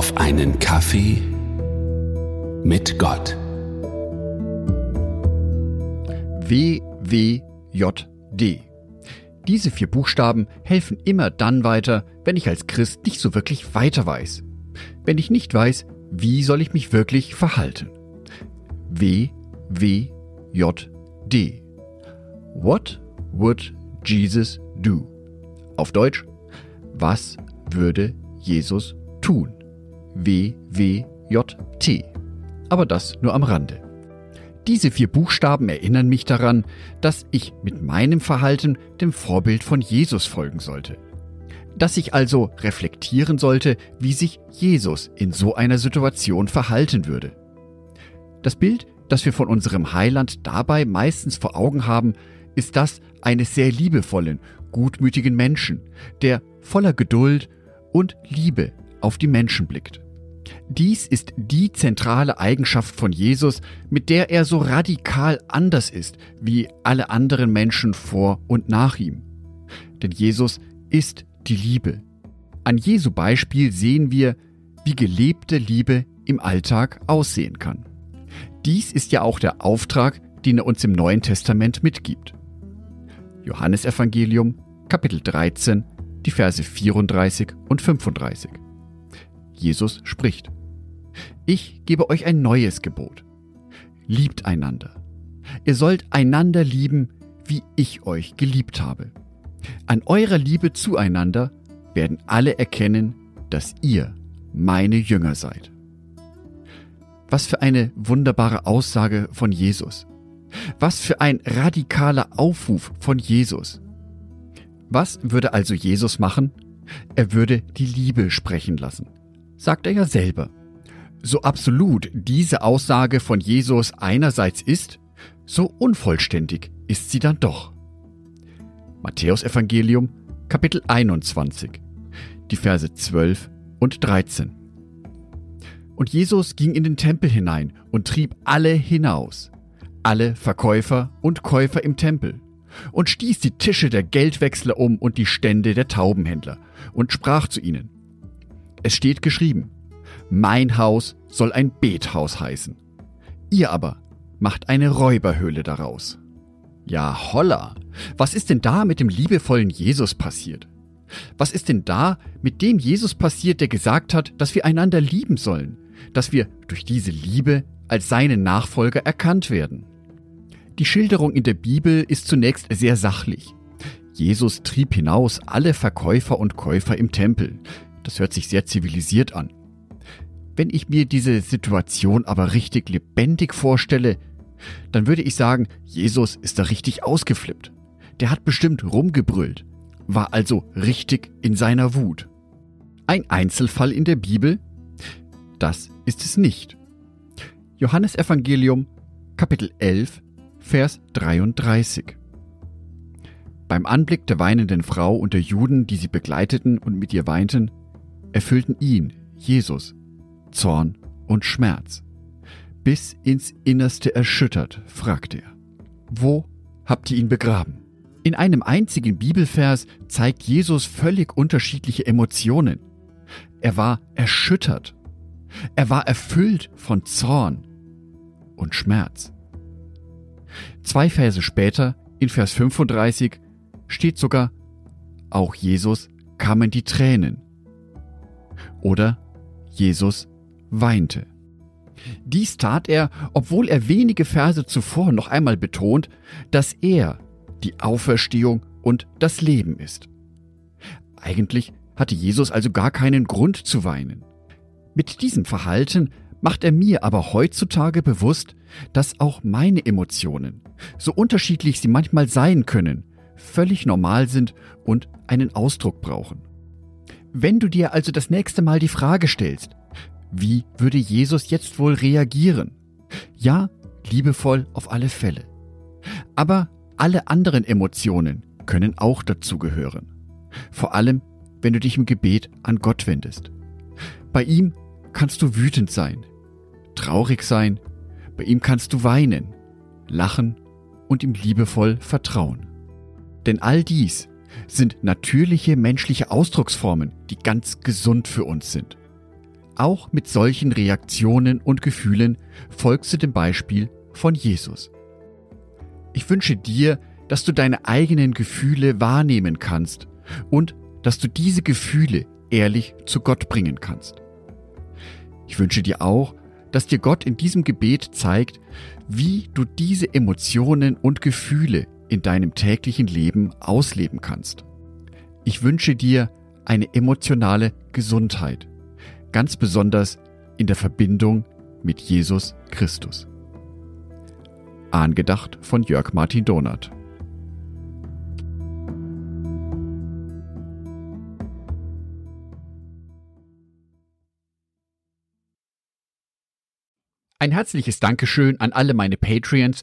auf einen Kaffee mit Gott. WWJD. Diese vier Buchstaben helfen immer dann weiter, wenn ich als Christ nicht so wirklich weiter weiß. Wenn ich nicht weiß, wie soll ich mich wirklich verhalten. WWJD. What would Jesus do? Auf Deutsch, was würde Jesus tun? WWJT. Aber das nur am Rande. Diese vier Buchstaben erinnern mich daran, dass ich mit meinem Verhalten dem Vorbild von Jesus folgen sollte. Dass ich also reflektieren sollte, wie sich Jesus in so einer Situation verhalten würde. Das Bild, das wir von unserem Heiland dabei meistens vor Augen haben, ist das eines sehr liebevollen, gutmütigen Menschen, der voller Geduld und Liebe auf die Menschen blickt. Dies ist die zentrale Eigenschaft von Jesus, mit der er so radikal anders ist wie alle anderen Menschen vor und nach ihm. Denn Jesus ist die Liebe. An Jesu Beispiel sehen wir, wie gelebte Liebe im Alltag aussehen kann. Dies ist ja auch der Auftrag, den er uns im Neuen Testament mitgibt. Johannesevangelium, Kapitel 13, die Verse 34 und 35. Jesus spricht. Ich gebe euch ein neues Gebot. Liebt einander. Ihr sollt einander lieben, wie ich euch geliebt habe. An eurer Liebe zueinander werden alle erkennen, dass ihr meine Jünger seid. Was für eine wunderbare Aussage von Jesus. Was für ein radikaler Aufruf von Jesus. Was würde also Jesus machen? Er würde die Liebe sprechen lassen sagt er ja selber. So absolut diese Aussage von Jesus einerseits ist, so unvollständig ist sie dann doch. Matthäus Evangelium Kapitel 21, die Verse 12 und 13. Und Jesus ging in den Tempel hinein und trieb alle hinaus, alle Verkäufer und Käufer im Tempel, und stieß die Tische der Geldwechsler um und die Stände der Taubenhändler, und sprach zu ihnen, es steht geschrieben, mein Haus soll ein Bethaus heißen. Ihr aber macht eine Räuberhöhle daraus. Ja, holla, was ist denn da mit dem liebevollen Jesus passiert? Was ist denn da mit dem Jesus passiert, der gesagt hat, dass wir einander lieben sollen, dass wir durch diese Liebe als seine Nachfolger erkannt werden? Die Schilderung in der Bibel ist zunächst sehr sachlich. Jesus trieb hinaus alle Verkäufer und Käufer im Tempel, das hört sich sehr zivilisiert an. Wenn ich mir diese Situation aber richtig lebendig vorstelle, dann würde ich sagen, Jesus ist da richtig ausgeflippt. Der hat bestimmt rumgebrüllt, war also richtig in seiner Wut. Ein Einzelfall in der Bibel? Das ist es nicht. Johannes Evangelium Kapitel 11 Vers 33. Beim Anblick der weinenden Frau und der Juden, die sie begleiteten und mit ihr weinten, erfüllten ihn, Jesus, Zorn und Schmerz. Bis ins Innerste erschüttert, fragte er. Wo habt ihr ihn begraben? In einem einzigen Bibelvers zeigt Jesus völlig unterschiedliche Emotionen. Er war erschüttert. Er war erfüllt von Zorn und Schmerz. Zwei Verse später, in Vers 35, steht sogar, auch Jesus kamen die Tränen oder Jesus weinte. Dies tat er, obwohl er wenige Verse zuvor noch einmal betont, dass er die Auferstehung und das Leben ist. Eigentlich hatte Jesus also gar keinen Grund zu weinen. Mit diesem Verhalten macht er mir aber heutzutage bewusst, dass auch meine Emotionen, so unterschiedlich sie manchmal sein können, völlig normal sind und einen Ausdruck brauchen. Wenn du dir also das nächste Mal die Frage stellst, wie würde Jesus jetzt wohl reagieren? Ja, liebevoll auf alle Fälle. Aber alle anderen Emotionen können auch dazugehören. Vor allem, wenn du dich im Gebet an Gott wendest. Bei ihm kannst du wütend sein, traurig sein, bei ihm kannst du weinen, lachen und ihm liebevoll vertrauen. Denn all dies sind natürliche menschliche Ausdrucksformen, die ganz gesund für uns sind. auch mit solchen Reaktionen und Gefühlen folgst du dem Beispiel von Jesus. Ich wünsche dir, dass du deine eigenen Gefühle wahrnehmen kannst und dass du diese Gefühle ehrlich zu Gott bringen kannst. Ich wünsche dir auch, dass dir Gott in diesem Gebet zeigt, wie du diese Emotionen und Gefühle in deinem täglichen Leben ausleben kannst. Ich wünsche dir eine emotionale Gesundheit, ganz besonders in der Verbindung mit Jesus Christus. Angedacht von Jörg Martin Donath. Ein herzliches Dankeschön an alle meine Patreons,